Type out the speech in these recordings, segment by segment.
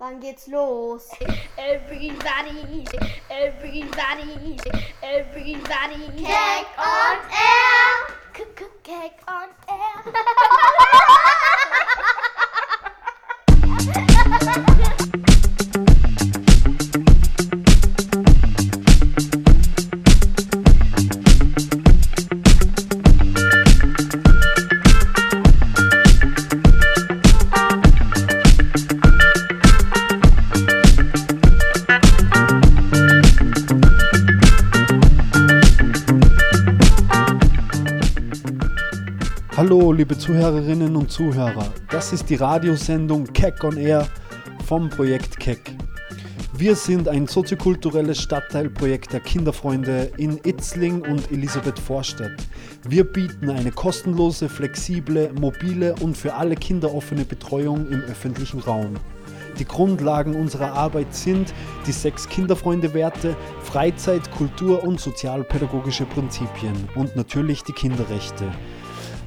Wann geht's los? Everybody, everybody, everybody. Cake on air! Cake on air. liebe Zuhörerinnen und Zuhörer. Das ist die Radiosendung Keck on Air vom Projekt Keck. Wir sind ein soziokulturelles Stadtteilprojekt der Kinderfreunde in Itzling und Elisabeth Vorstadt. Wir bieten eine kostenlose, flexible, mobile und für alle Kinder offene Betreuung im öffentlichen Raum. Die Grundlagen unserer Arbeit sind die sechs Kinderfreunde-Werte, Freizeit, Kultur und sozialpädagogische Prinzipien und natürlich die Kinderrechte.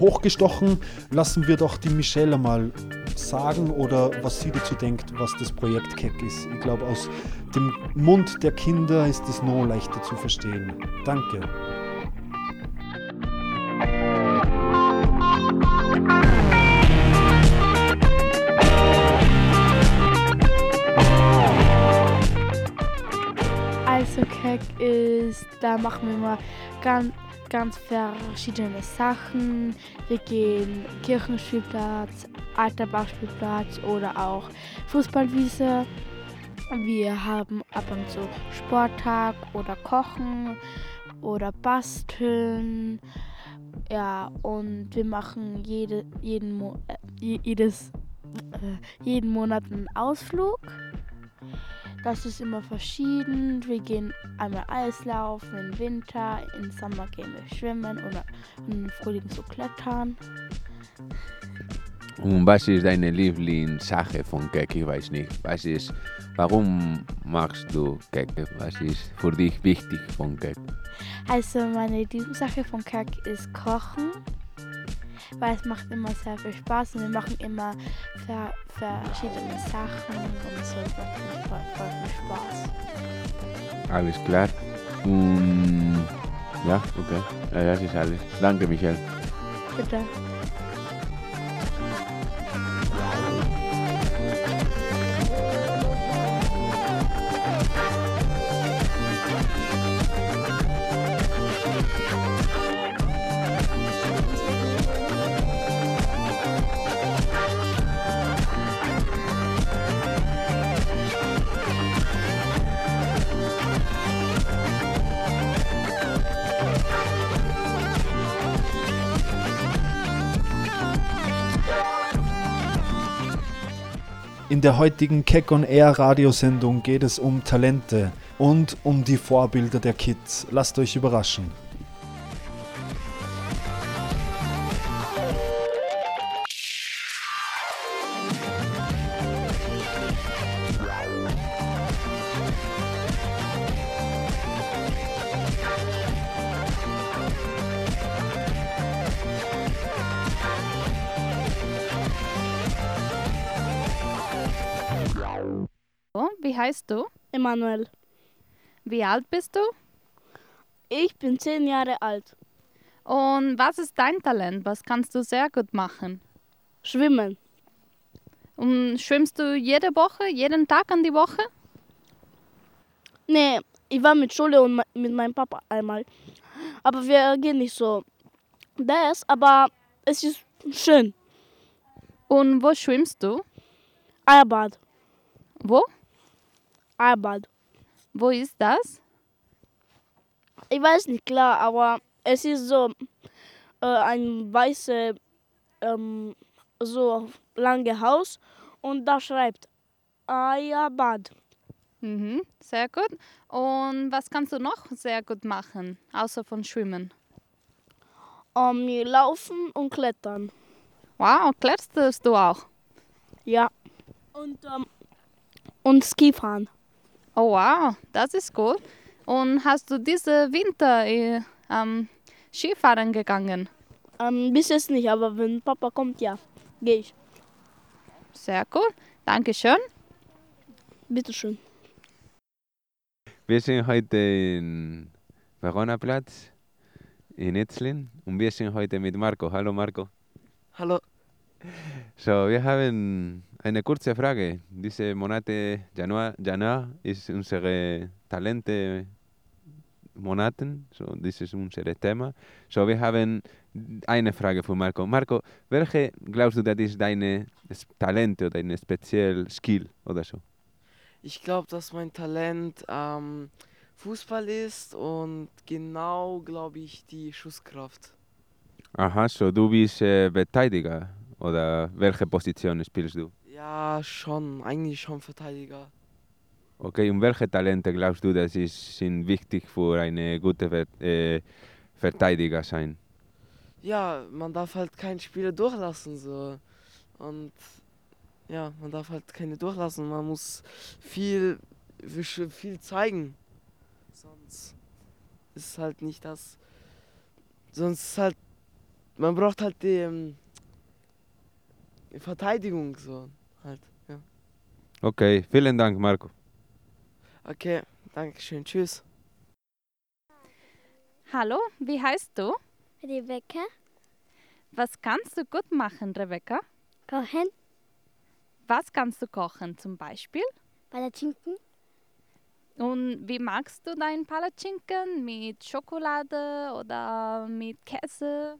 hochgestochen. Lassen wir doch die Michelle mal sagen oder was sie dazu denkt, was das Projekt Keck ist. Ich glaube, aus dem Mund der Kinder ist es noch leichter zu verstehen. Danke. Also Keck ist, da machen wir mal ganz, ganz verschiedene Sachen. Wir gehen Kirchenspielplatz, Alterbachspielplatz oder auch Fußballwiese. Wir haben ab und zu Sporttag oder Kochen oder Basteln. Ja, und wir machen jede, jeden, Mo äh, je- jedes, äh, jeden Monat einen Ausflug. Das ist immer verschieden. Wir gehen einmal Eislaufen im Winter, im Sommer gehen wir schwimmen oder im Frühling so klettern. Und was ist deine Lieblingssache von Keck? Ich weiß nicht. Was ist, warum machst du Keck? Was ist für dich wichtig von Keck? Also meine Lieblingssache von Kirk ist Kochen, weil es macht immer sehr viel Spaß und wir machen immer ver verschiedene Sachen und so. Es macht immer voll, voll viel Spaß. Alles klar. Und ja, okay. Ja, das ist alles. Danke, Michael. Bitte. In der heutigen Keck on Air Radiosendung geht es um Talente und um die Vorbilder der Kids. Lasst euch überraschen. Du? Emanuel. Wie alt bist du? Ich bin zehn Jahre alt. Und was ist dein Talent? Was kannst du sehr gut machen? Schwimmen. Und schwimmst du jede Woche, jeden Tag an die Woche? Nee, ich war mit Schule und mit meinem Papa einmal. Aber wir gehen nicht so. Das, aber es ist schön. Und wo schwimmst du? Eierbad. Wo? Eierbad. Wo ist das? Ich weiß nicht klar, aber es ist so äh, ein weißes, ähm, so lange Haus und da schreibt Eierbad. Mhm, sehr gut. Und was kannst du noch sehr gut machen, außer von Schwimmen? um, laufen und klettern. Wow, kletterst du auch? Ja. Und, ähm, und Skifahren. Oh wow, das ist cool. Und hast du diese Winter äh, ähm, Skifahren gegangen? Ähm, bis jetzt nicht, aber wenn Papa kommt, ja, gehe ich. Sehr cool. Dankeschön. Bitteschön. Wir sind heute in Verona-Platz in Etzlin und wir sind heute mit Marco. Hallo Marco. Hallo. So, wir haben eine kurze Frage. Diese Monate Januar, Januar ist unsere Talente Monaten, so das ist unser Thema. So, wir haben eine Frage von Marco. Marco, welche glaubst du, das ist deine Talente oder deine spezielle Skill oder so? Ich glaube, dass mein Talent ähm, Fußball ist und genau, glaube ich, die Schusskraft. Aha, so du bist äh, Verteidiger oder welche Position spielst du? Ja, schon, eigentlich schon Verteidiger. Okay, und welche Talente glaubst du, dass ist, sind wichtig für eine gute Ver äh, Verteidiger sein? Ja, man darf halt keinen Spieler durchlassen so. Und ja, man darf halt keine durchlassen. Man muss viel, viel zeigen. Sonst ist halt nicht das. Sonst ist halt. Man braucht halt die ähm, Verteidigung so. Okay, vielen Dank, Marco. Okay, danke schön. Tschüss. Hallo, wie heißt du? Rebecca, Was kannst du gut machen, Rebecca? kochen, Was kannst du kochen zum Beispiel? Palatschinken, Und wie magst du deinen Palatschinken? Mit Schokolade oder mit Käse?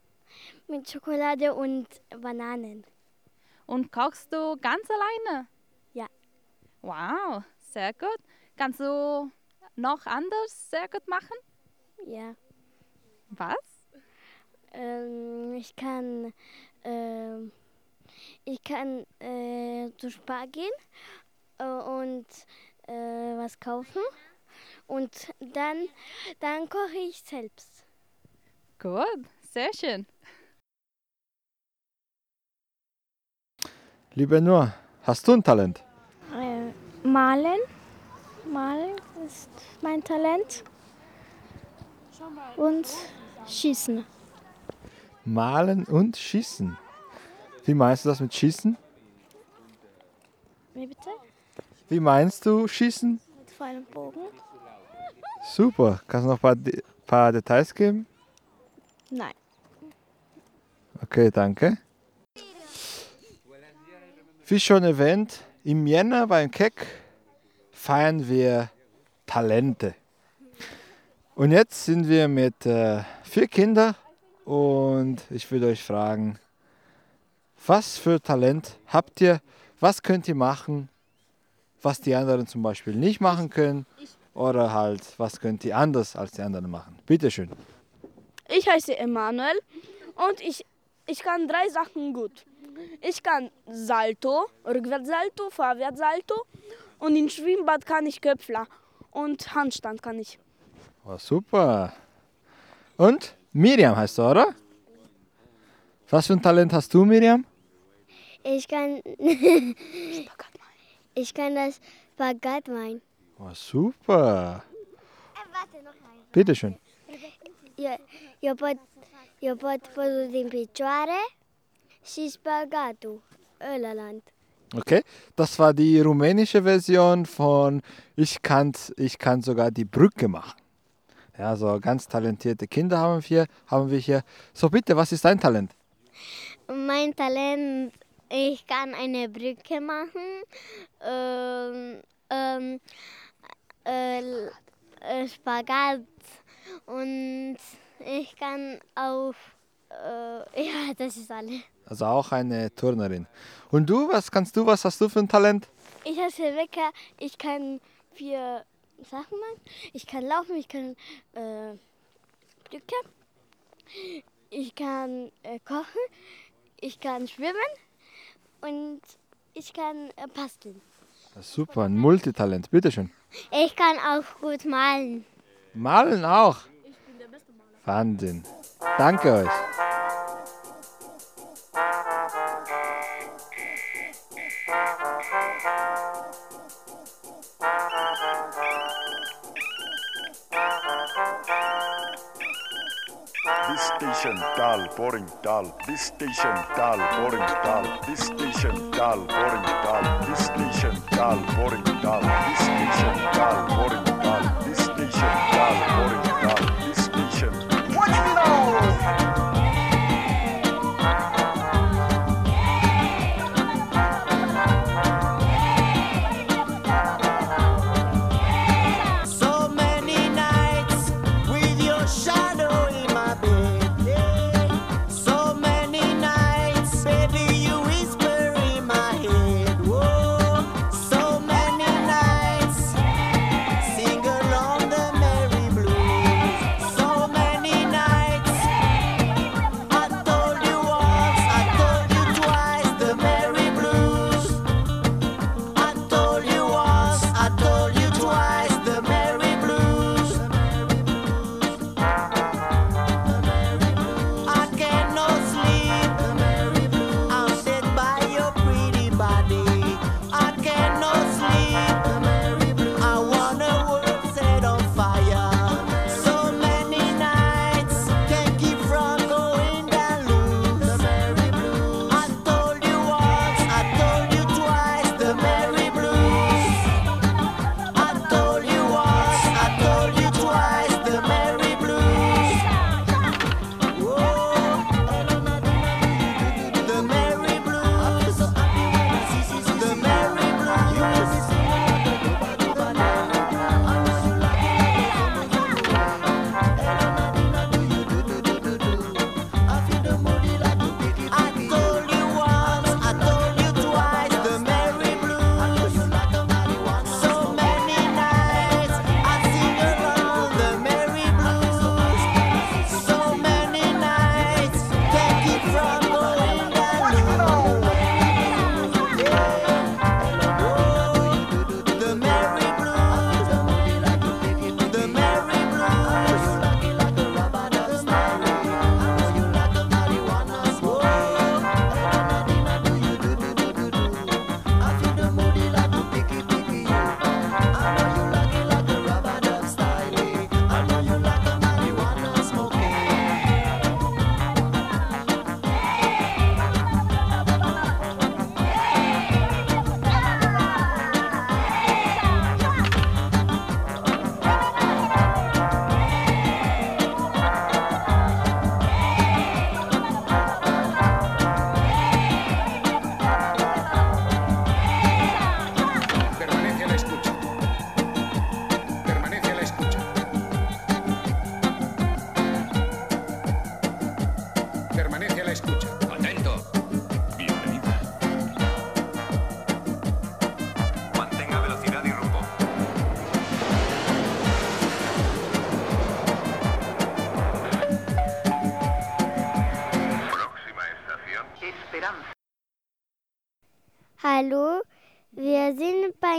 mit Schokolade und Bananen. Und kochst du ganz alleine? Wow, sehr gut. Kannst du noch anders sehr gut machen? Ja. Was? Ähm, ich kann, ähm, ich kann äh, zu Spar gehen äh, und äh, was kaufen und dann, dann koche ich selbst. Gut, sehr schön. Liebe Nur, hast du ein Talent? Äh, malen, malen ist mein Talent und schießen. Malen und Schießen. Wie meinst du das mit Schießen? Wie bitte? Wie meinst du Schießen? Mit und Bogen? Super. Kannst du noch ein paar, De paar Details geben? Nein. Okay, danke. Wie schon erwähnt, im Jänner beim Keck feiern wir Talente. Und jetzt sind wir mit äh, vier Kindern und ich würde euch fragen, was für Talent habt ihr? Was könnt ihr machen, was die anderen zum Beispiel nicht machen können? Oder halt, was könnt ihr anders als die anderen machen? Bitteschön. Ich heiße Emanuel und ich, ich kann drei Sachen gut. Ich kann Salto, Rückwärtssalto, Vorwärtssalto und im Schwimmbad kann ich Köpfler und Handstand kann ich. Oh, super. Und Miriam heißt du, oder? Was für ein Talent hast du, Miriam? Ich kann, ich kann das Spagat meinen. Oh, super. Bitteschön. Eu, eu, pot, eu pot păzul din picioare și spagatul, Ölerland. Okay, das war die rumänische Version von ich kann, ich kann sogar die Brücke machen. Ja, so ganz talentierte Kinder haben wir, haben wir hier. So bitte, was ist dein Talent? Mein Talent, ich kann eine Brücke machen, ähm, ähm, äh, äh, Spagat und ich kann auf, äh, ja, das ist alles. Also auch eine Turnerin. Und du, was kannst du, was hast du für ein Talent? Ich heiße Rebecca, ich kann vier Sachen machen. Ich kann laufen, ich kann äh, Brücke, ich kann äh, kochen, ich kann schwimmen und ich kann äh, basteln. Super, ein Multitalent, bitteschön. Ich kann auch gut malen. Malen auch. Wahnsinn. Danke euch. Station dull, boring, dull, this station dull, boring, dull, this station dull, boring, dull, this station dull, boring, dull, this station dull, boring, dull, this station dull, boring, dull, this station.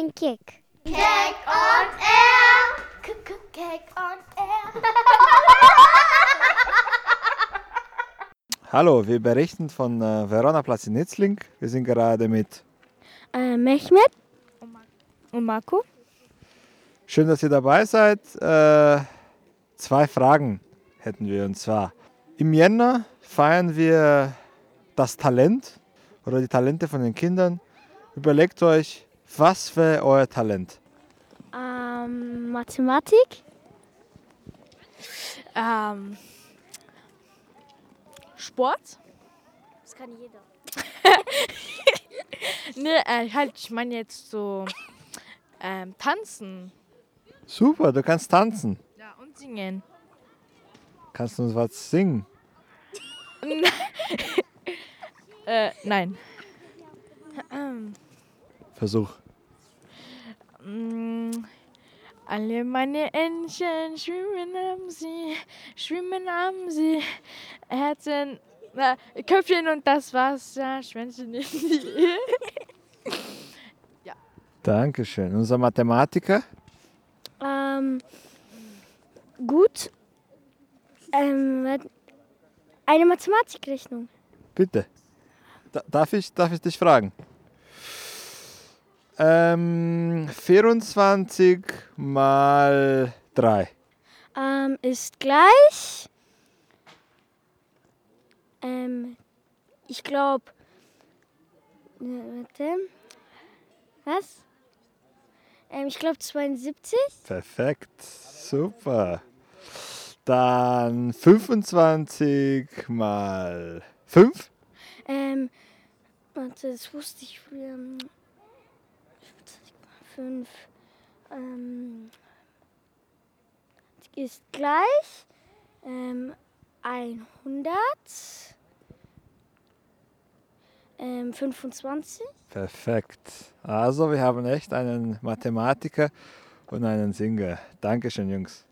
Beim Kick. Cake on air. Cake on air. Hallo, wir berichten von äh, Verona-Platz in Nitzling. Wir sind gerade mit. Äh, Mehmet und Marco. Schön, dass ihr dabei seid. Äh, zwei Fragen hätten wir und zwar: Im Jänner feiern wir das Talent oder die Talente von den Kindern. Überlegt euch, was wäre euer Talent? Ähm, Mathematik. Ähm, Sport? Das kann jeder. ne, äh, halt, ich meine jetzt so ähm, tanzen. Super, du kannst tanzen. Ja, und singen. Kannst du uns was singen? äh, nein. Ähm, Versuch. Mm, alle meine Entchen schwimmen am See, schwimmen am See, Herzen, äh, Köpfchen und das Wasser, Schwänzchen in die Dankeschön. Unser Mathematiker? Ähm, gut. Ähm, eine Mathematikrechnung. Bitte. Da, darf, ich, darf ich dich fragen? Ähm, 24 mal 3. Ähm, ist gleich ich glaube, warte, was? Ähm, ich glaube 72. Perfekt, super. Dann 25 mal 5. Ähm, warte, das wusste ich früher. 5. Ähm, ist gleich ähm, 100. Ähm, 25. Perfekt. Also, wir haben echt einen Mathematiker und einen Singer. Dankeschön, Jungs.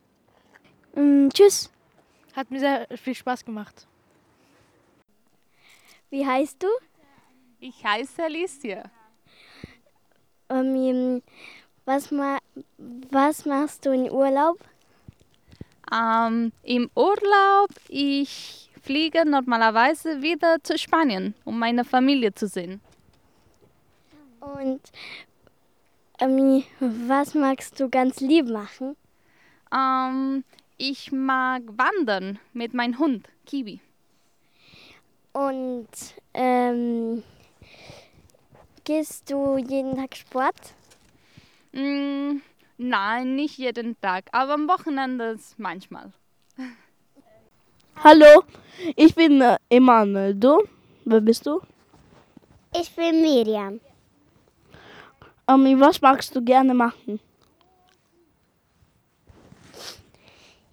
Mm, tschüss. Hat mir sehr viel Spaß gemacht. Wie heißt du? Ich heiße Alicia. Ähm, was, ma was machst du in Urlaub? Ähm, Im Urlaub, ich fliege normalerweise wieder zu Spanien, um meine Familie zu sehen. Und ähm, was magst du ganz lieb machen? Ähm, ich mag wandern mit meinem Hund, Kiwi. Und ähm, gehst du jeden Tag Sport? Mm, nein, nicht jeden Tag, aber am Wochenende manchmal. Hallo, ich bin äh, Emanuel. Du? Wer bist du? Ich bin Miriam. Ähm, was magst du gerne machen?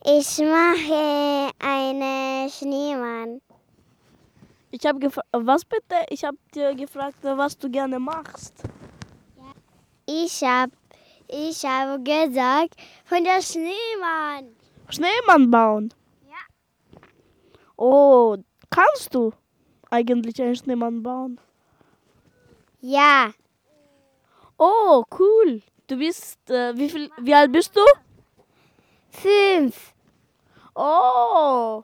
Ich mache eine Schneemann. Ich habe gefragt, was bitte? Ich habe dir gefragt, was du gerne machst. Ich habe ich habe gesagt, von der Schneemann. Schneemann bauen? Ja. Oh, kannst du eigentlich einen Schneemann bauen? Ja. Oh, cool. Du bist, äh, wie, viel, wie alt bist du? Fünf. Oh,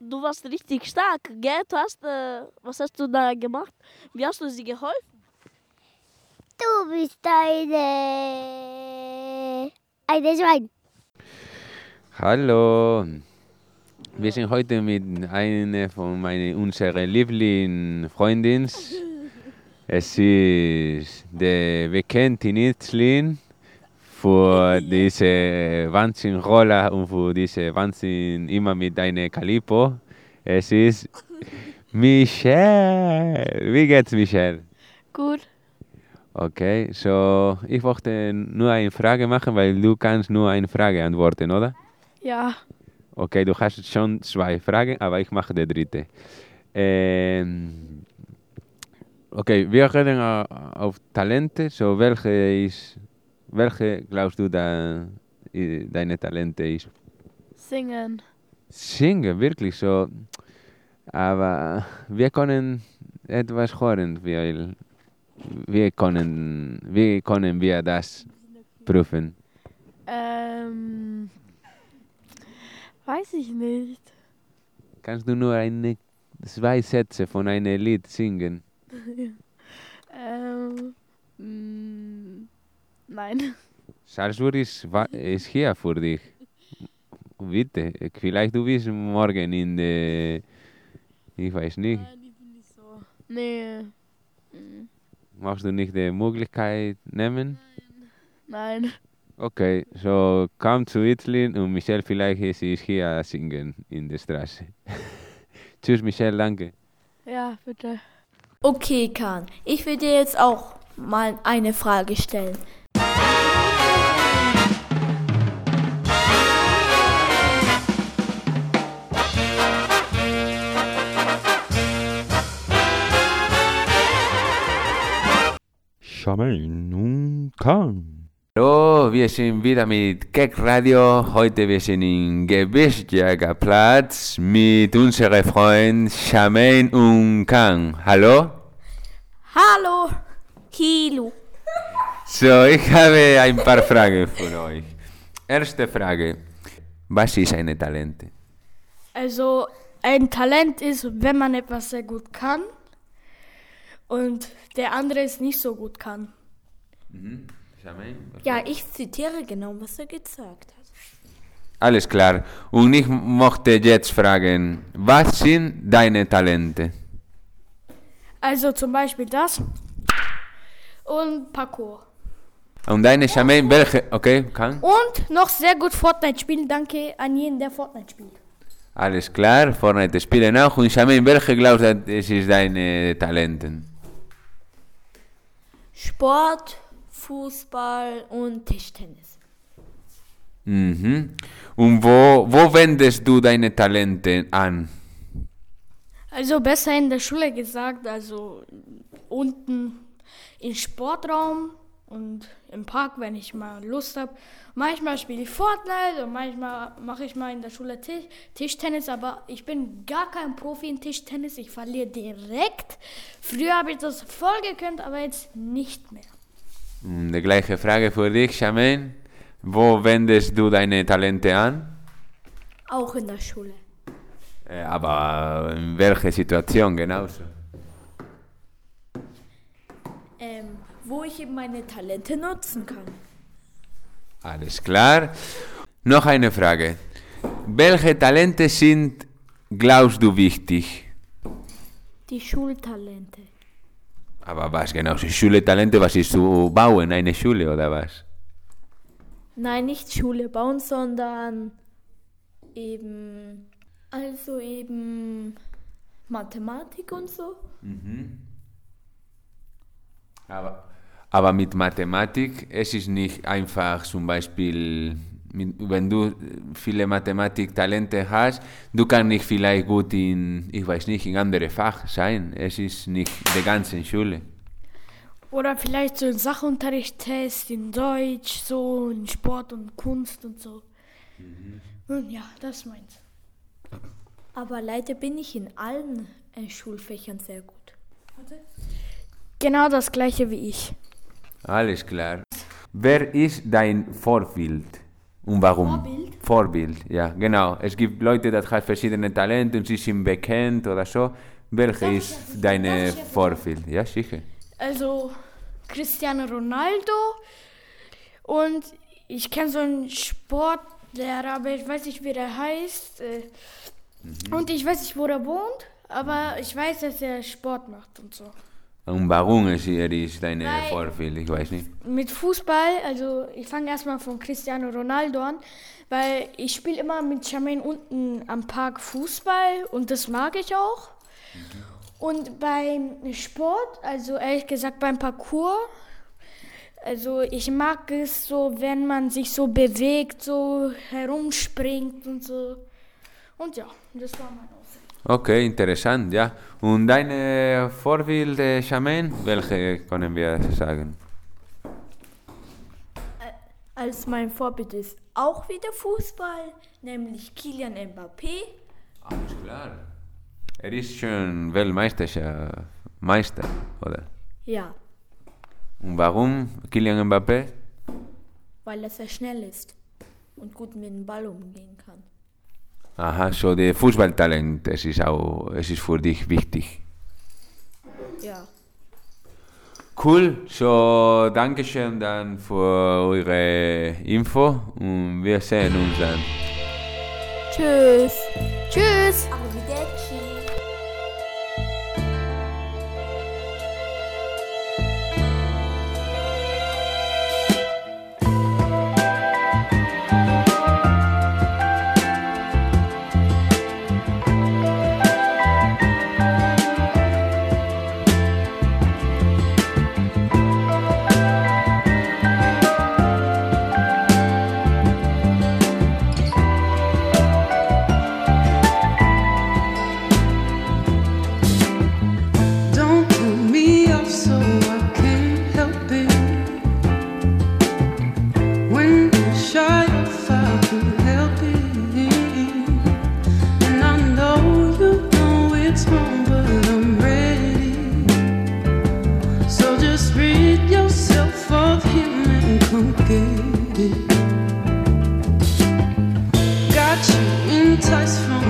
du warst richtig stark, gell? Du hast, äh, was hast du da gemacht? Wie hast du sie geholfen? Du bist eine, eine Schwein. Hallo. Wir sind heute mit einer von meinen unseren Lieblingsfreundinnen. Es ist der bekannte Nitzlin für diese Wahnsinn-Rolle und für diese Wahnsinn immer mit deiner Calipo. Es ist Michelle. Wie geht's, Michelle? Gut. Okay, so ich wollte nur eine Frage machen, weil du kannst nur eine Frage antworten, oder? Ja. Okay, du hast schon zwei Fragen, aber ich mache die dritte. Ähm, okay, wir reden auf Talente. So, welche ist, welche glaubst du, da deine Talente ist? Singen. Singen, wirklich so. Aber wir können etwas hören, weil wir können, wie können wir das prüfen? Ähm, weiß ich nicht. Kannst du nur eine, zwei Sätze von einem Lied singen? ähm, mm, nein. Salzburg ist, ist hier für dich. Bitte, vielleicht du bist morgen in der, ich weiß nicht, Nee. Mm, magst du nicht die Möglichkeit nehmen? Nein. Okay, so komm zu Itzlin und Michelle vielleicht ist sie hier singen in der Straße. Tschüss Michelle, danke. Ja, bitte. Okay, Kahn, ich will dir jetzt auch mal eine Frage stellen. Charmaine nun kann. Hallo, wir sind wieder mit Keck Radio. Heute wir sind in Gebirgsjägerplatz mit unserem Freund Charmaine und Kang. Hallo? Hallo, Kilo. So, ich habe ein paar Fragen für euch. Erste Frage. Was ist eine Talente? Also ein Talent ist, wenn man etwas sehr gut kann und der andere es nicht so gut kann. Mhm. Ja, ich zitiere genau, was er gesagt hat. Alles klar. Und ich möchte jetzt fragen, was sind deine Talente? Also zum Beispiel das und Parkour. Und deine Charmaine, welche? Okay, kann? Und noch sehr gut Fortnite spielen. Danke an jeden, der Fortnite spielt. Alles klar, Fortnite spielen auch. Und Charmaine, welche glaubst du, das ist deine Talenten? Sport, Fußball und Tischtennis. Mhm. Und wo, wo wendest du deine Talente an? Also besser in der Schule gesagt, also unten im Sportraum und im Park, wenn ich mal Lust habe. Manchmal spiele ich Fortnite und manchmal mache ich mal in der Schule Tisch, Tischtennis, aber ich bin gar kein Profi in Tischtennis. Ich verliere direkt. Früher habe ich das voll gekannt, aber jetzt nicht mehr. Und Die gleiche Frage für dich, Charmaine. Wo wendest du deine Talente an? Auch in der Schule. Äh, Aber in welcher Situation genauso? Ähm, wo ich eben meine Talente nutzen kann. Alles klar. Noch eine Frage. Welche Talente sind, glaubst du, wichtig? Die Schultalente. Aber was genau sind Schule-Talente? Was ist zu bauen, eine Schule oder was? Nein, nicht Schule bauen, sondern eben, also eben Mathematik und so. Mhm. Aber, aber mit Mathematik, es ist nicht einfach zum Beispiel, wenn du viele Mathematiktalente hast, du kannst nicht vielleicht gut in, ich weiß nicht, in andere Fach sein. Es ist nicht die ganze Schule. Oder vielleicht so ein Sachunterricht-Test in Deutsch, so in Sport und Kunst und so. Und ja, das meins. Aber leider bin ich in allen äh, Schulfächern sehr gut. Genau das gleiche wie ich. Alles klar. Wer ist dein Vorbild und warum? Vorbild? Vorbild, ja, genau. Es gibt Leute, die haben verschiedene Talente und sie sind bekannt oder so. Welche ist deine Vorbild? Ja, sicher. Also Cristiano Ronaldo und ich kenne so einen Sportlehrer, aber ich weiß nicht, wie der heißt. äh, Und ich weiß nicht, wo er wohnt, aber ich weiß, dass er Sport macht und so. Und warum ist er ist deine Weil- Vorbild? Ich weiß nicht. Mit Fußball, also ich fange erstmal von Cristiano Ronaldo an, weil ich spiele immer mit Charmaine unten am Park Fußball und das mag ich auch. Und beim Sport, also ehrlich gesagt beim Parcours, also ich mag es so, wenn man sich so bewegt, so herumspringt und so. Und ja, das war mein. Okay, interessant, ja. Und deine Vorbild, äh, Charmaine? Welche können wir sagen? Als mein Vorbild ist auch wieder Fußball, nämlich Kilian Mbappé. Alles klar. Er ist schon Weltmeister, Meister, oder? Ja, Und warum Kylian Mbappé? weil er sehr schnell ist und gut mit dem Ball umgehen kann. Aha, so der Fußballtalent, es ist auch, es ist für dich wichtig. Ja. Cool, so Dankeschön dann für eure Info und wir sehen uns dann. Tschüss. Tschüss. complicated. Got you enticed from.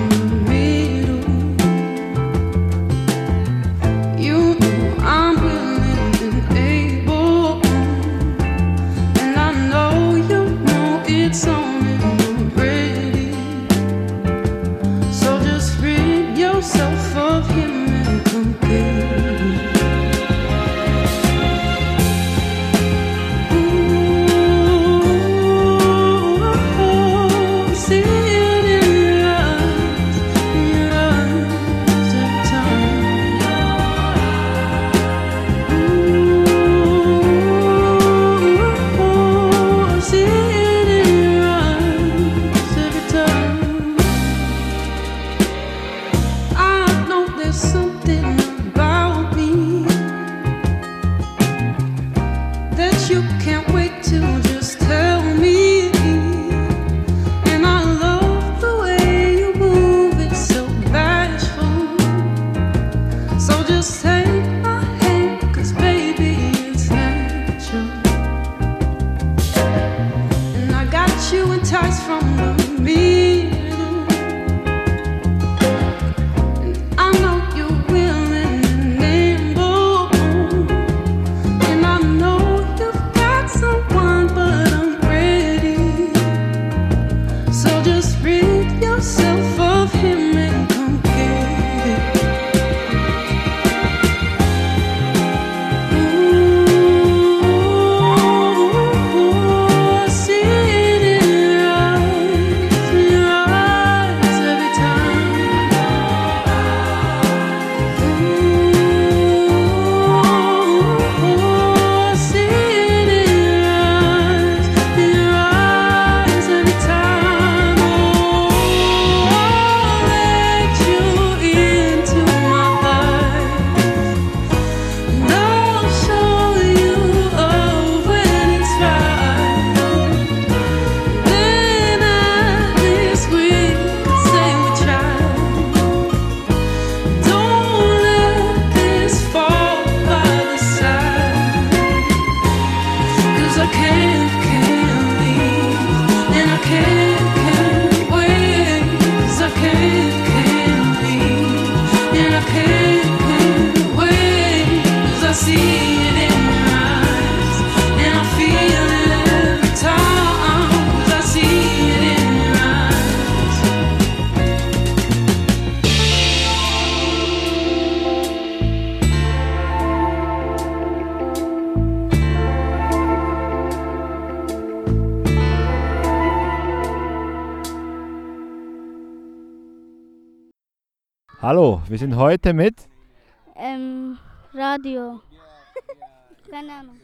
Something Hallo, wir sind heute mit Ähm, Radio. Keine Ahnung.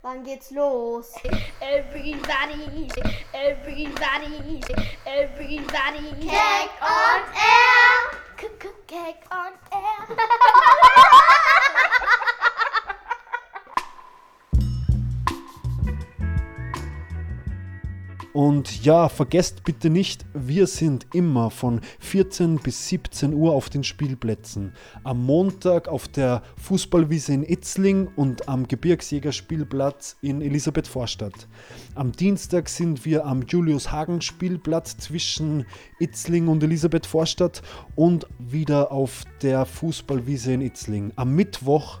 Wann geht's los? Everybody, everybody, everybody. Cake on air. Cake on air. Und ja, vergesst bitte nicht, wir sind immer von 14 bis 17 Uhr auf den Spielplätzen. Am Montag auf der Fußballwiese in Itzling und am Gebirgsjägerspielplatz in Elisabethvorstadt. Am Dienstag sind wir am Julius-Hagen-Spielplatz zwischen Itzling und Elisabethvorstadt und wieder auf der Fußballwiese in Itzling. Am Mittwoch